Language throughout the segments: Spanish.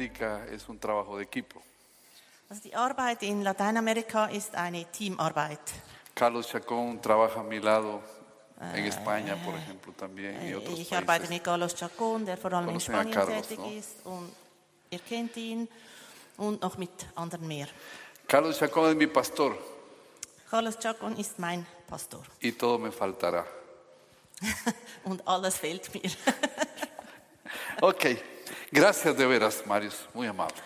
Es un trabajo de equipo. Also die Arbeit in Lateinamerika ist eine Teamarbeit. Carlos Chacón trabaja a mi lado en España, por ejemplo, también y otros Ich arbeite países. mit Carlos Chacón, der vor allem in Conocen a Spanien Carlos, tätig no? ist und ihr kennt ihn und noch mit anderen mehr. Carlos Chacón es mi pastor Carlos Chacón ist mein Pastor y todo me faltará. und alles fehlt mir. Ok, gracias de veras, Marius, muy amable.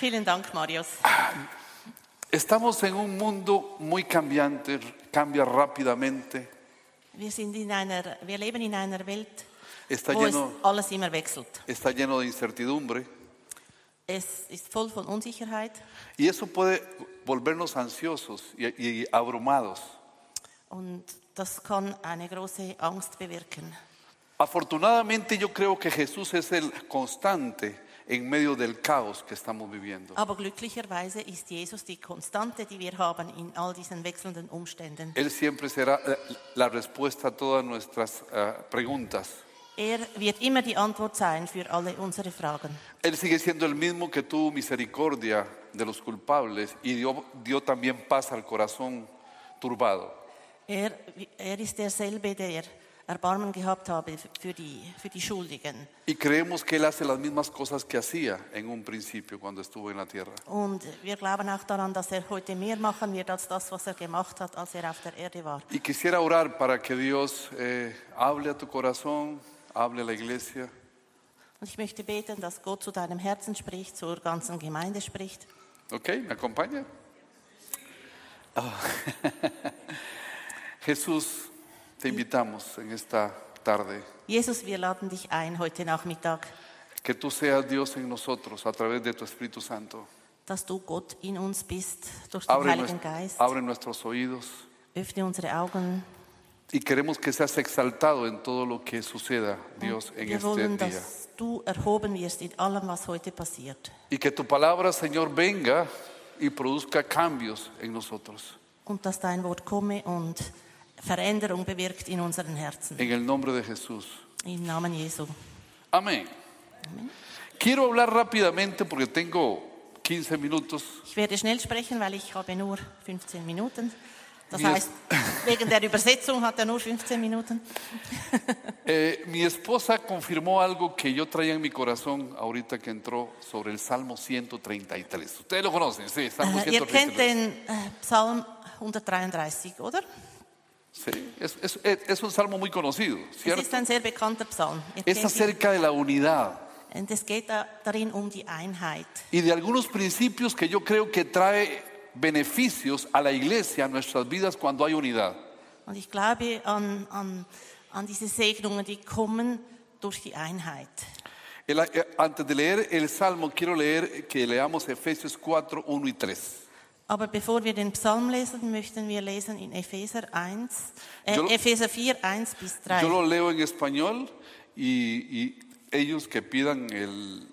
Vielen Dank, Marius. Estamos en un mundo muy cambiante, cambia rápidamente, Wir, sind in einer, wir leben in einer Welt, está wo es lleno, alles immer wechselt. está lleno de incertidumbre Es ist voll von Unsicherheit y eso puede volvernos ansiosos y, y abrumados. und das kann eine große Angst bewirken. Afortunadamente yo creo que Jesús es el constante en medio del caos que estamos viviendo. Aber glücklicherweise ist Jesus die Konstante, die wir haben in all diesen wechselnden Umständen. Él siempre será la, la respuesta a todas nuestras eh, preguntas. Er wird immer die Antwort sein für alle unsere Fragen. Él sigue siendo el mismo que tuvo misericordia de los culpables y dio, dio también paz al corazón turbado. Er, er ist derselbe, der Erbarmen gehabt habe für die, für die Schuldigen. Y creemos que Él hace las mismas cosas que hacía en un principio cuando estuvo en la tierra. Und wir glauben auch daran, dass er heute mehr machen wird als das, was er gemacht hat, als er auf der Erde war. Y quisiera orar para que Dios eh, hable a tu corazón, hable a la iglesia. Und ich möchte beten, dass Gott zu deinem Herzen spricht, zur ganzen Gemeinde spricht. ¿Ok? ¿Me acompaña? Ah. Jesús, te invitamos en esta tarde Jesus, wir laden dich ein heute Nachmittag, que tú seas Dios en nosotros a través de tu Espíritu Santo. dass du Gott in uns bist, durch den Abre, Heiligen nues- Geist. abre nuestros oídos Öffne unsere Augen. y queremos que seas exaltado en todo lo que suceda, Dios, en Wir este wollen, día. dass du erhoben wirst in allem, was heute passiert. Y que tu palabra, Señor, venga y produzca cambios en nosotros. Und dass dein Wort komme und Veränderung bewirkt in unseren Herzen. En el nombre de Jesús. Im Namen Jesu. Amén. Quiero hablar rápidamente porque tengo 15 minutos. Ich werde schnell sprechen, weil ich habe nur 15 Minuten. Das Mir heißt, wegen der Übersetzung hat er nur 15 Minuten. Eh, mi esposa confirmó algo que yo traía en mi corazón ahorita que entró sobre el Salmo 133. Ustedes lo conocen, sí, Salmo Äh, ihr kennt 133. den äh, Psalm 133, oder? Sí, es, es- es un salmo muy conocido, Es ¿cierto? ist ein sehr bekannter Psalm. Es acerca de la unidad Und es geht da, darin um die Einheit. y de algunos principios que yo creo que trae beneficios a la iglesia, a nuestras vidas cuando hay unidad. Und ich glaube an, an, an diese Segnungen, die kommen durch die Einheit. El- eh, antes de leer el salmo, quiero leer que leamos Efesios 4, 1 y 3. Aber bevor wir den Psalm lesen, möchten wir lesen in Epheser 1, äh, Yo Epheser 4, 1 bis 3. Yo lo leo en español y, y ellos que pidan el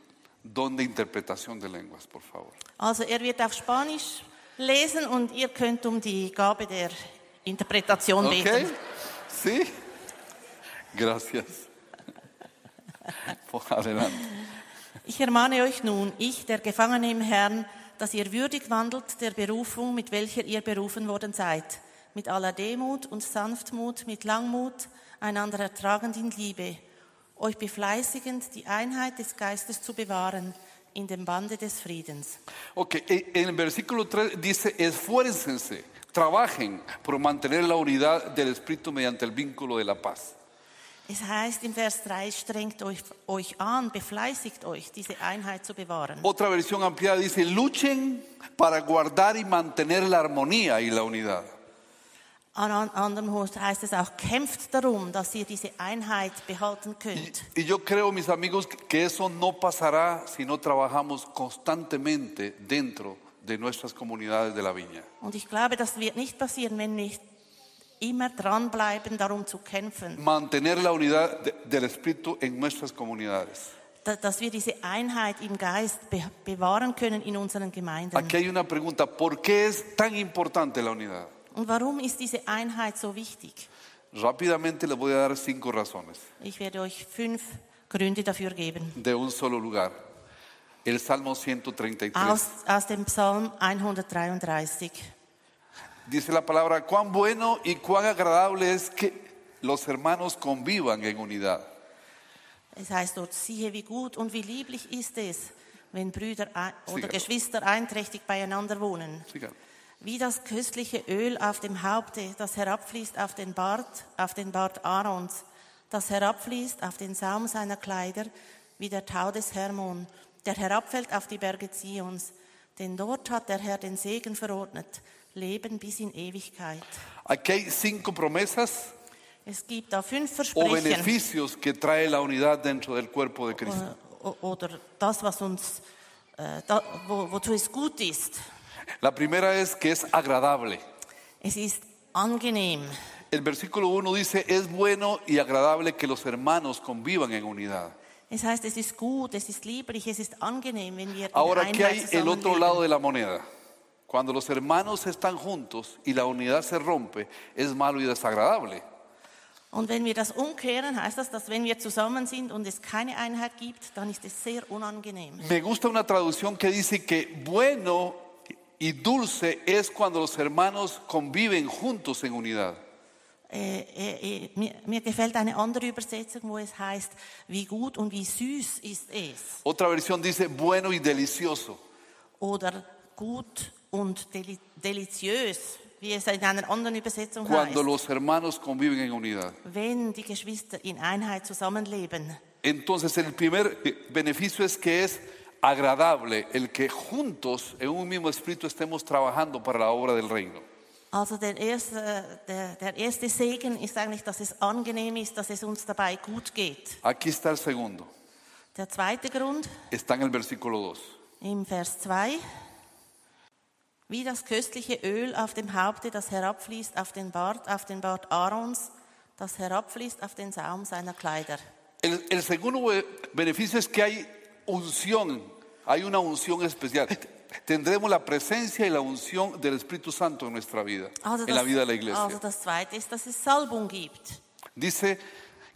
don de interpretación de lenguas, por favor. Also er wird auf Spanisch lesen und ihr könnt um die Gabe der Interpretation ¿Ok? beten. ¿Sí? Gracias. Por adelante. Ich ermahne euch nun, ich, der Gefangene im Herrn, dass ihr würdig wandelt der Berufung, mit welcher ihr berufen worden seid, mit aller Demut und Sanftmut, mit Langmut, einander ertragend in Liebe, euch befleißigend, die Einheit des Geistes zu bewahren, in dem Bande des Friedens. Ok, e- en el versículo 3 dice, esfuércense, trabajen por mantener la unidad del Espíritu mediante el vínculo de la paz. Es heißt im Vers 3, strengt euch, euch an, befleißigt euch, diese Einheit zu bewahren. Otra versión ampliada dice, luchen para guardar y mantener la armonía y la unidad. An an anderem heißt es auch, kämpft darum, dass ihr diese Einheit behalten könnt. y yo creo, mis amigos, que eso no pasará si no trabajamos constantemente dentro de nuestras comunidades de la viña. Und ich glaube, das wird nicht passieren, wenn wir immer dranbleiben, darum zu kämpfen, Mantener la unidad de- del Espíritu en nuestras comunidades. da- dass wir diese Einheit im Geist be bewahren können in unseren Gemeinden. Aquí hay una pregunta, ¿por qué es tan importante la unidad? Und warum ist diese Einheit so wichtig? Rápidamente les voy a dar cinco razones Ich werde euch fünf Gründe dafür geben. de un solo lugar. El Salmo 133. Aus, aus dem Psalm 133. Dice la palabra, cuán bueno y cuán agradable es que los hermanos convivan en unidad. Es heißt dort, siehe, wie gut und wie lieblich ist es, wenn Brüder oder. Geschwister einträchtig beieinander wohnen. Wie das köstliche Öl auf dem Haupte, das herabfließt auf den Bart, auf den Bart Aarons, das herabfließt auf den Saum seiner Kleider, wie der Tau des Hermon, der herabfällt auf die Berge Zions. Denn dort hat der Herr den Segen verordnet, Leben bis in Ewigkeit. Aquí hay cinco promesas Es gibt da fünf o Versprechen. beneficios que trae la unidad dentro del cuerpo de Cristo. O- oder das, was uns, äh, da, wo, wozu es gut ist. La primera es que es agradable. Es ist angenehm. El versículo 1 dice, es bueno y agradable que los hermanos convivan en unidad. Es heißt, es ist gut, es ist lieblich, es ist angenehm, wenn wir in Ahora, ¿qué hay el otro lado de la moneda? Cuando los hermanos están juntos y la unidad se rompe, es malo y desagradable. Und wenn wir das umkehren, heißt das, dass wenn wir zusammen sind und es keine Einheit gibt, dann ist es sehr unangenehm. Me gusta una traducción que dice que bueno y dulce es cuando los hermanos conviven juntos en unidad. Äh, äh, äh, mir, mir gefällt eine andere Übersetzung, wo es heißt, wie gut und wie süß ist es. Otra versión dice bueno y delicioso. Oder gut und deli deliziös, wie es in einer anderen Übersetzung Cuando heißt. los hermanos conviven en unidad. Wenn die Geschwister in Einheit zusammenleben. Entonces el primer beneficio es que es agradable el que juntos en un mismo espíritu estemos trabajando para la obra del reino. Also der erste, der, der erste Segen ist eigentlich, dass es angenehm ist, dass es uns dabei gut geht. Aquí está el segundo. Der zweite Grund Está en el versículo 2. im Vers 2. Wie das köstliche Öl auf dem Haupte, das herabfließt auf den Bart, auf den Bart Aarons, das herabfließt auf den Saum seiner Kleider. El, el segundo be- beneficio es que hay unción, hay una unción especial. Tendremos la presencia y la unción del Espíritu Santo en nuestra vida, Also en la das, vida de la iglesia. also das zweite ist, dass es Salbung gibt. Dice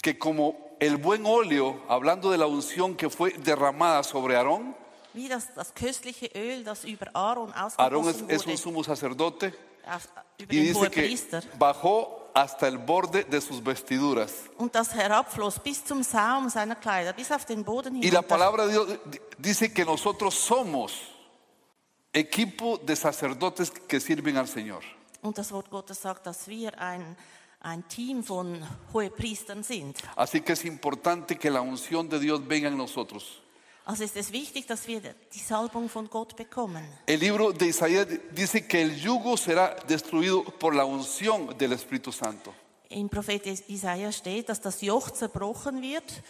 que como el buen óleo, hablando de la unción que fue derramada sobre Aarón, Wie das, das köstliche Öl, das über Aaron Aarón es, es un sumo sacerdote auf, y dice que Hohepriester. bajó hasta el borde de sus vestiduras. Und das herabfloss bis zum Saum seiner Kleider, bis auf den Boden Y la palabra de Dios di- dice que nosotros somos equipo de sacerdotes que sirven al Señor. Und das Wort Gottes sagt, dass wir ein, ein Team von Hohepriestern sind. Así que es importante que la unción de Dios venga en nosotros. Also ist es wichtig, dass wir die Salbung von Gott bekommen. El libro de Isaías dice que el yugo será destruido por la unción del Espíritu Santo. Im Prophet steht, dass das Joch zerbrochen wird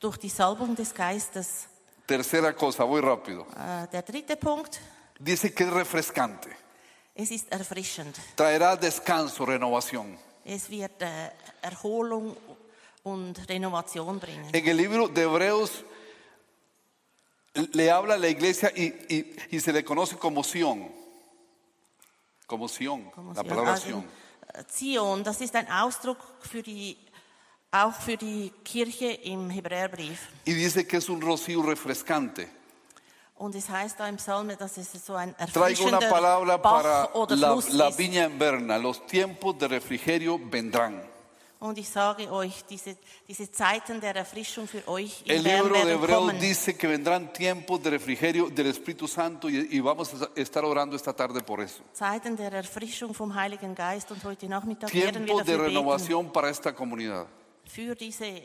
durch die Salbung des Geistes. Tercera cosa, voy rápido. Äh, der dritte Punkt, Dice que es refrescante, es ist erfrischend. traerá descanso, renovación. Es wird äh, Erholung und Renovation bringen. En el libro de Hebreos le habla a la iglesia y, y- y se le conoce como Sión. Como Sión, Como la palabra Also, Sión. Zion, das ist ein Ausdruck für die, auch für die Kirche im Hebräerbrief. Y dice que es un rocío refrescante. Und es heißt da im Psalm, dass es so ein Traigo una palabra para Bach oder la, Fluss la ist. viña en Berna. Los tiempos de refrigerio vendrán. Und ich sage euch, diese, diese Zeiten der Erfrischung für euch in El Bern libro de werden Hebreos kommen. dice que vendrán tiempos de refrigerio del Espíritu Santo y, y vamos a estar orando esta tarde por eso. Zeiten der Erfrischung vom Heiligen Geist und heute Nachmittag werden wir Tiempos de dafür beten. renovación para esta comunidad. Für diese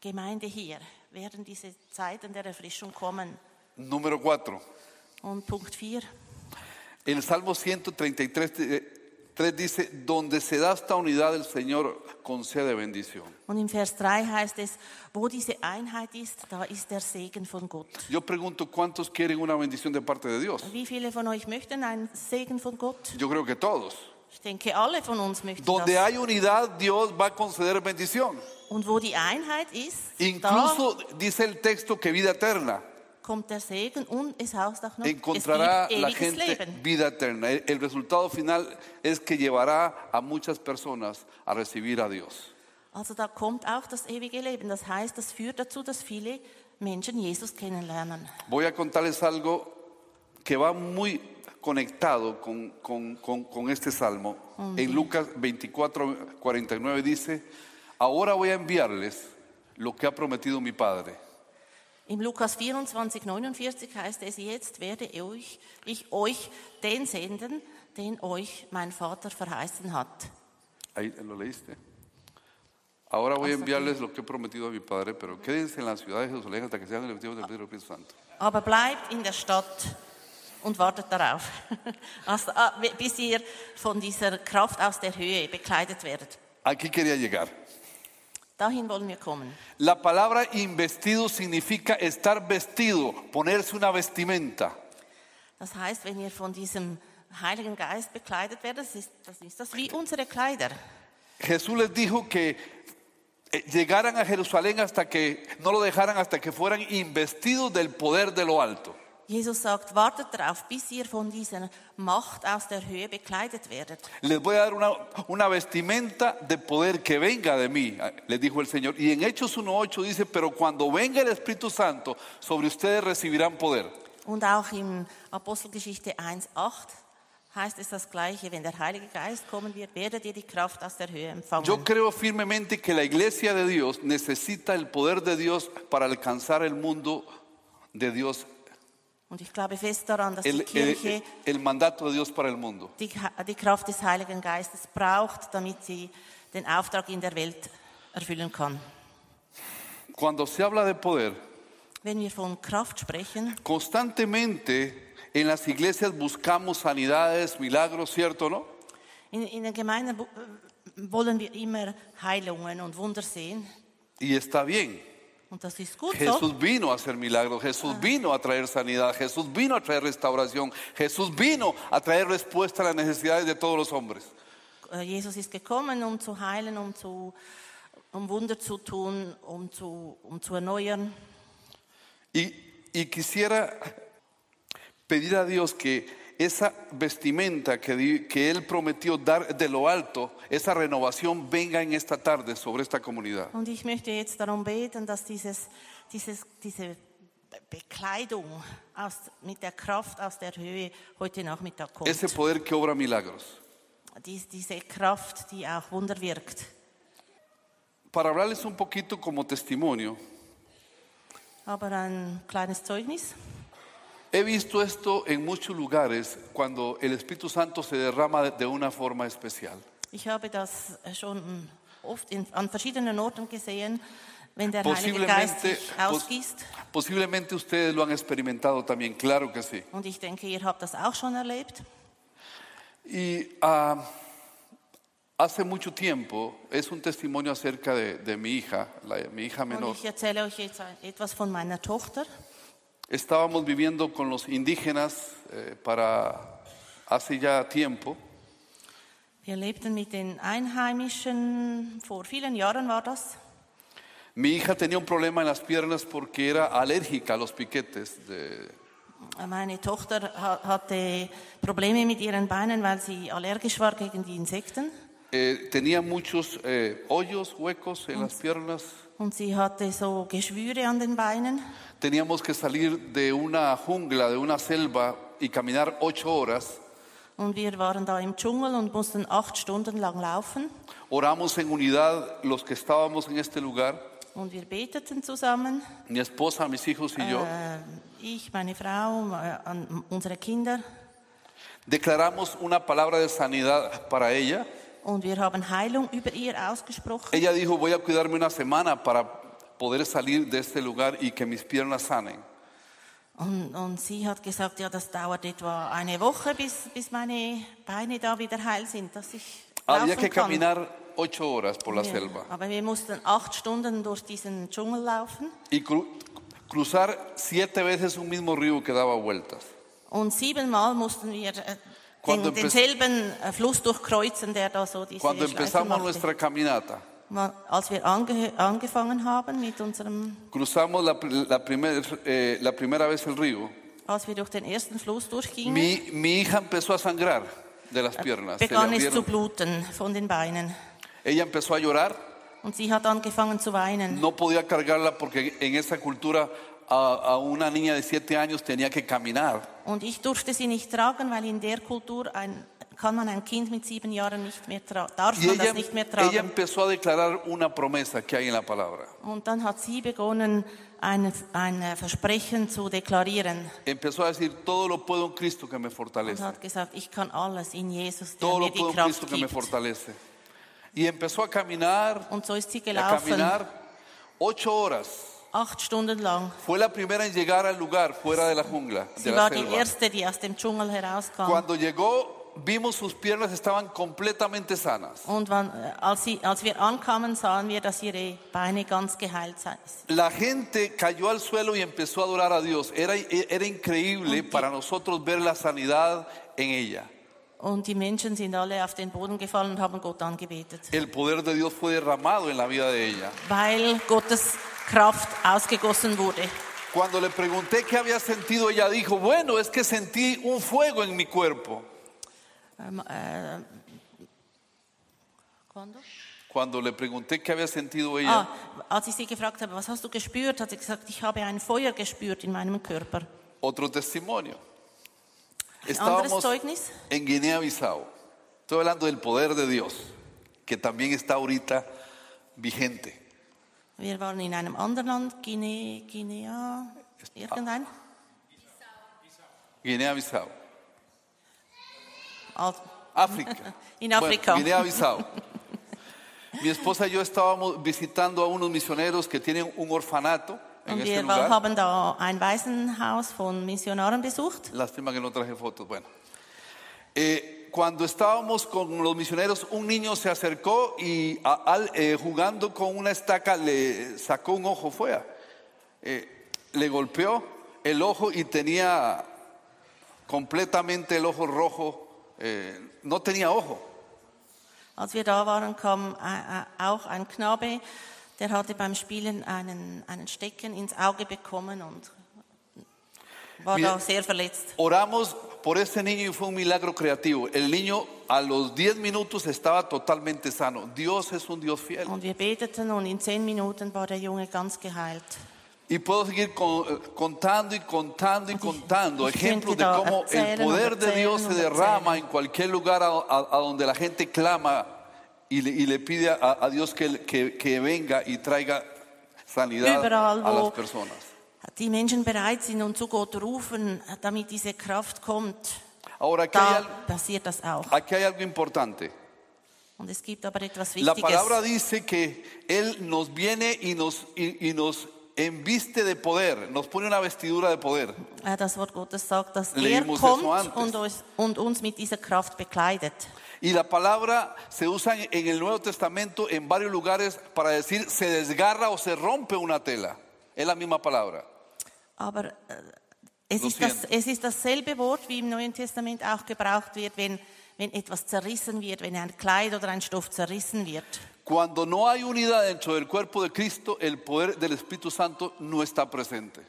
Gemeinde hier werden diese Zeiten der Erfrischung kommen. Número cuatro. Und Punkt 4. El Salmo 133 eh, 3 dice, donde se da esta unidad el Señor concede bendición. Und im Vers 3 heißt es, wo diese Einheit ist, da ist der Segen von Gott. Yo pregunto, ¿cuántos quieren una bendición de parte de Dios? Wie viele von euch möchten einen Segen von Gott? Yo creo que todos. Ich denke, alle von uns möchten Donde das. hay unidad, Dios va a conceder bendición. Und wo die Einheit ist, Incluso dice el texto que vida eterna. Da kommt der Segen und es heißt auch noch, es Encontrará gibt la ewiges gente Leben. vida eterna. El el resultado final es que llevará a muchas personas a recibir a Dios. Also da kommt auch das ewige Leben. Das heißt, das führt dazu, dass viele Menschen Jesus kennenlernen. Voy a contarles algo que va muy conectado con, con- con- con este salmo. En Lucas 24, 49 dice, ahora voy a enviarles lo que ha prometido mi Padre. Im Lukas 24, 49 heißt es, jetzt werde ich, ich euch den senden, den euch mein Vater verheißen hat. Ahí lo leíste. Ahora voy a enviarles lo que he prometido a mi Padre, pero quédense en la ciudad de Jerusalén hasta que sean revestidos del Espíritu Santo. Aber bleibt in der Stadt und wartet darauf, also, ah, bis ihr von dieser Kraft aus der Höhe bekleidet werdet. Aquí quería llegar. Dahin wollen wir kommen. La palabra investido significa estar vestido, ponerse una vestimenta. Das heißt, wenn ihr von diesem Heiligen Geist bekleidet werdet, das ist das, ist das wie unsere Kleider. Jesús les dijo que eh, llegaran a Jerusalén hasta que no lo dejaran hasta que fueran investidos del poder de lo alto. Jesus sagt, wartet darauf, bis ihr von dieser Macht aus der Höhe bekleidet werdet. Les voy a dar una, una vestimenta de poder que venga de mí, les dijo el Señor. Y en Hechos 1.8 dice, pero cuando venga el Espíritu Santo, sobre ustedes recibirán poder. Und auch in Apostelgeschichte 1,8 heißt es das Gleiche. Wenn der Heilige Geist kommen wird, werdet ihr die Kraft aus der Höhe empfangen. Yo creo firmemente que la iglesia de Dios necesita el poder de Dios para alcanzar el mundo de Dios, Und ich glaube fest daran, dass die el, el- Kirche el mandato de Dios para el mundo. die, die Kraft des Heiligen Geistes braucht, damit sie den Auftrag in der Welt erfüllen kann. Cuando se habla de poder, Wenn wir von Kraft sprechen, constantemente en las iglesias buscamos sanidades, milagros, ¿cierto no? in, in den Gemeinden wo- wollen wir immer Heilungen und Wunder sehen. Y está bien. Jesús vino a hacer milagros, Jesús vino a traer sanidad, Jesús vino a traer restauración, Jesús vino a traer respuesta a las necesidades de todos los hombres. Äh, Jesus ist gekommen, um zu heilen, um, zu, um Wunder zu tun, um zu, um zu erneuern. Y, y quisiera pedir a Dios que esa vestimenta que, que Él prometió dar de lo alto, esa renovación venga en esta tarde sobre esta comunidad. Und ich möchte jetzt darum beten, dass dieses, dieses, diese Be- Bekleidung aus, mit der Kraft aus der Höhe heute Nachmittag kommt. Ese poder que obra milagros. Dies, diese Kraft, die auch Wunder wirkt. Para hablarles un poquito como testimonio, Aber ein kleines Zeugnis. He visto esto en muchos lugares cuando el Espíritu Santo se derrama de- una forma especial. Ich habe das schon oft in, an verschiedenen Orten gesehen, wenn der Heilige Geist sich ausgießt. posiblemente ustedes lo han experimentado también, claro que sí. Und ich denke, ihr habt das auch schon erlebt. Y ah, hace mucho tiempo, es un testimonio acerca de, de mi hija, la- mi hija Und menor. ich erzähle euch jetzt etwas von meiner Tochter. Estábamos viviendo con los indígenas eh, para hace ya tiempo Wir lebten mit den Einheimischen, vor vielen Jahren war das. Mi hija tenía un problema en las piernas porque era alérgica a los piquetes. de- Meine Tochter ha- hatte Probleme mit ihren Beinen, weil sie allergisch war gegen die Insekten. eh, tenía muchos eh, hoyos, huecos en las piernas. Und sie hatte so Geschwüre an den Beinen. Teníamos que salir de una jungla, de una selva y caminar ocho horas. Und wir waren da im Dschungel und mussten acht Stunden lang laufen. Oramos en unidad los que estábamos en este lugar, Und wir beteten zusammen. mi esposa, mis hijos y yo. Äh, ich, meine Frau, äh, unsere Kinder. Declaramos una palabra de sanidad para ella. Und wir haben Heilung über ihr ausgesprochen. Ella dijo, voy a cuidarme una semana para poder salir de este lugar y que mis piernas sanen. Und, und sie hat gesagt, ja, das dauert etwa eine Woche, bis, bis meine Beine da wieder heil sind, dass ich Había que kann. caminar ocho horas por la Ja, selva aber wir mussten acht Stunden durch diesen Dschungel laufen y cru- cruzar siete veces un mismo río que daba vueltas. und siebenmal mussten wir äh, Cuando den, denselben äh, Fluss durchkreuzen, der da so diese Cuando empezamos nuestra caminata, Als wir ange angefangen haben mit unserem, cruzamos la, la primer- eh, la primera vez el río, als wir durch den ersten Fluss durchgingen, mi, mi hija empezó a sangrar de las piernas. Se le begann es zu bluten von den Beinen. Ella empezó a llorar, Und sie hat angefangen zu weinen. no podía cargarla porque en esa cultura a, a una niña de siete años tenía que caminar. Und ich durfte sie nicht tragen, weil in der Kultur ein, kann man ein Kind mit sieben Jahren nicht mehr tragen, darf man ella, das nicht mehr ella tragen. empezó a declarar una promesa que hay en la palabra. Und dann hat sie begonnen, ein, ein Versprechen zu deklarieren Empezó a decir, todo lo puedo en Cristo que me und hat gesagt, ich kann alles in Jesus, der Todo mir lo die puedo en Kraft Cristo que me gibt. fortalece. Y empezó a caminar, Und so ist sie a gelaufen, caminar ocho horas. Acht Stunden lang. Fue la primera en llegar al lugar fuera de la jungla, Sie de la war die selva. erste, die aus dem Dschungel herauskam. Cuando llegó, vimos sus piernas estaban completamente sanas. Und wann, als, sie, als wir ankamen, sahen wir, dass ihre Beine ganz geheilt sind. La gente cayó al suelo y empezó a adorar a Dios. Era, era increíble para nosotros ver la sanidad en ella. Und die Menschen sind alle auf den Boden gefallen und haben Gott angebetet. El poder de Dios fue derramado en la vida de ella. weil Gottes Kraft ausgegossen wurde. Cuando le pregunté qué había sentido, ella dijo, bueno, es que sentí un fuego en mi cuerpo. Ähm, äh, ¿cuándo? Cuando le pregunté qué había sentido ella, Ah, als ich sie gefragt habe, was hast du gespürt, hat sie gesagt, ich habe ein Feuer gespürt in meinem Körper. otro testimonio. Estábamos Zeugnis. en Guinea-Bissau. Estoy hablando del poder de Dios, que también está ahorita vigente. Wir waren in einem anderen Land, Guinea, Guinea, irgendein. Guinea-Bissau. Al- África. In Bueno. Guinea-Bissau. Mi esposa y yo estábamos visitando a unos misioneros que tienen un orfanato en Und este wir lugar. haben da ein Waisenhaus von Missionaren besucht. Lástima que no traje fotos. Bueno, Eh, cuando estábamos con los misioneros, un niño se acercó y a- al- eh, jugando con una estaca le sacó un ojo fuera. Eh, le golpeó el ojo y tenía completamente el ojo rojo. eh, no tenía ojo. Als wir da waren, kam äh, äh, auch ein Knabe, der hatte beim Spielen einen, einen Stecken ins Auge bekommen und war da sehr verletzt. Oramos por ese niño y fue un milagro creativo. El niño a los 10 minutos estaba totalmente sano. Dios es un Dios fiel. Und wir beteten und in zehn Minuten war der Junge ganz geheilt. Y puedo seguir con- eh, contando y contando y contando ich ejemplos de cómo el poder de Dios se derrama en cualquier lugar a, a- a donde la gente clama y le, y le pide a, a Dios que, que- que venga y traiga sanidad Überall, a las personas. Die Menschen bereit sind und zu Gott rufen, damit diese Kraft kommt, Ahora, aquí hay, da al- passiert das auch. aquí hay algo importante. Und es gibt aber etwas La Wichtiges. palabra dice que Él nos viene y nos, y, y nos embiste de poder, nos pone una vestidura de poder. Äh, Das Wort Gottes sagt, dass er Leímos eso kommt antes. und uns, und uns mit dieser Kraft bekleidet. Y la palabra se usa en, en el Nuevo Testamento en varios lugares para decir se desgarra o se rompe una tela. Es la misma palabra. Aber äh, es, ist das, es ist dasselbe Wort, wie im Neuen Testament auch gebraucht wird, wenn, wenn etwas zerrissen wird, wenn ein Kleid oder ein Stoff zerrissen wird. Cuando no hay unidad dentro del cuerpo de Cristo, el poder del Espíritu Santo no está presente.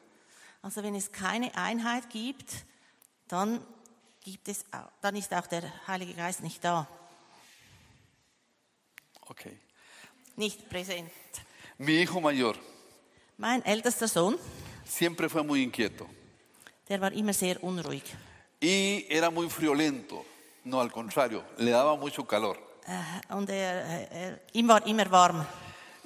Also wenn es keine Einheit gibt, dann, gibt es, dann ist auch der Heilige Geist nicht da, Okay. nicht präsent. Mi hijo mayor Mein ältester Sohn, siempre fue muy inquieto der war immer sehr unruhig. y era muy friolento. No, al contrario, le daba mucho calor. Äh, Und er, er, er, ihm war immer warm.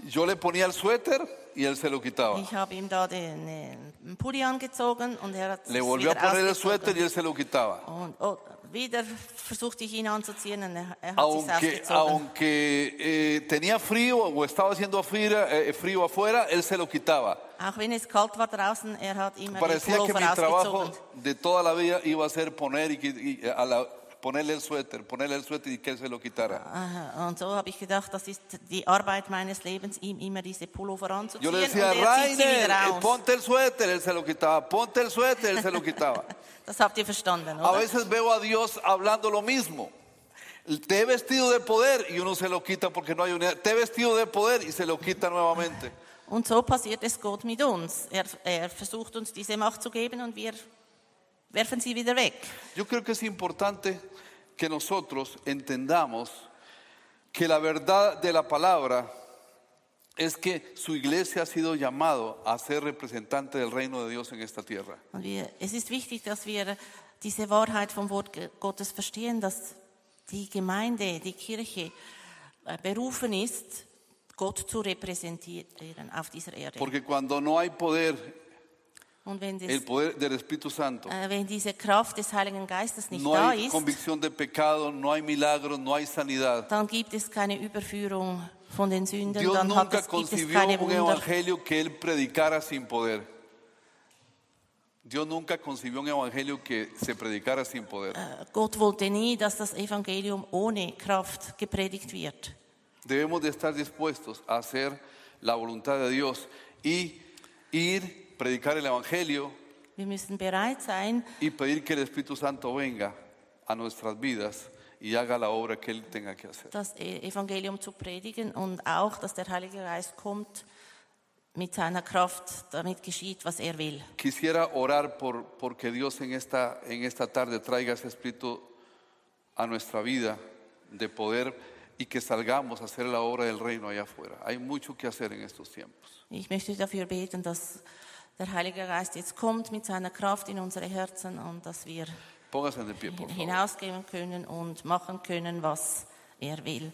Yo le ponía el suéter y él se lo quitaba. Ich habe ihm da den, äh, Pulli angezogen und er hat Le volvió a poner el suéter y él se lo quitaba. Und oh, wieder versuchte ich ihn anzuziehen und er, er hat sich Aunque, ausgezogen. aunque eh, tenía frío o estaba haciendo frío, eh, frío afuera, él se lo quitaba. Auch wenn es kalt war draußen, er hat immer den Parecía que mi trabajo de toda la vida iba a ser poner y, y, a la- ponerle el suéter, ponerle el suéter y que se lo quitara. Aha, Und so habe ich gedacht, das ist die Arbeit meines Lebens, ihm immer diese Pullover anzuziehen Yo le decía, er Rainer, eh, ponte el suéter, él se lo quitaba, ponte el suéter, él se lo quitaba. Das habt ihr verstanden, A veces veo a Dios hablando lo mismo. Te he vestido de poder y uno se lo quita porque no hay unidad. Te he vestido de poder y se lo quita nuevamente. Und so passiert es Gott mit uns. Er, er versucht uns diese Macht zu geben und wir werfen sie wieder weg. Yo creo que es importante que nosotros entendamos que la verdad de la palabra es que su iglesia ha sido llamado a ser representante del reino de Dios en esta tierra. Und wir, es ist wichtig, dass wir diese Wahrheit vom Wort Gottes verstehen, dass die Gemeinde, die Kirche äh, berufen ist, Gott zu repräsentieren auf dieser Erde. Porque cuando no hay poder, Und wenn, das, el poder del Espíritu Santo, äh, wenn diese Kraft des Heiligen Geistes nicht no da hay ist, convicción de pecado, no hay milagros, no hay sanidad. dann gibt es keine Überführung von den Sünden, Dios dann nunca es, gibt es keine un Wunder. evangelio que él predicara sin poder. Dios nunca concibió un evangelio que se predicara sin poder. Äh, Gott wollte nie, dass das Evangelium ohne Kraft gepredigt wird. Debemos de estar dispuestos a hacer la voluntad de Dios y ir, predicar el evangelio Wir müssen bereit sein, y pedir que el Espíritu Santo venga a nuestras vidas y haga la obra que él tenga que hacer. das E- Evangelium zu predigen und auch, dass der Heilige Geist kommt mit seiner Kraft, damit geschieht, was er will. Quisiera orar por porque Dios en esta en esta tarde traiga ese espíritu a nuestra vida de poder y que salgamos a hacer la obra del reino allá afuera. Hay mucho que hacer en estos tiempos. Ich möchte dafür beten, dass der Heilige Geist jetzt kommt mit seiner Kraft in unsere Herzen und dass wir Póngase de pie, por favor. hinausgehen können und machen können, was er will.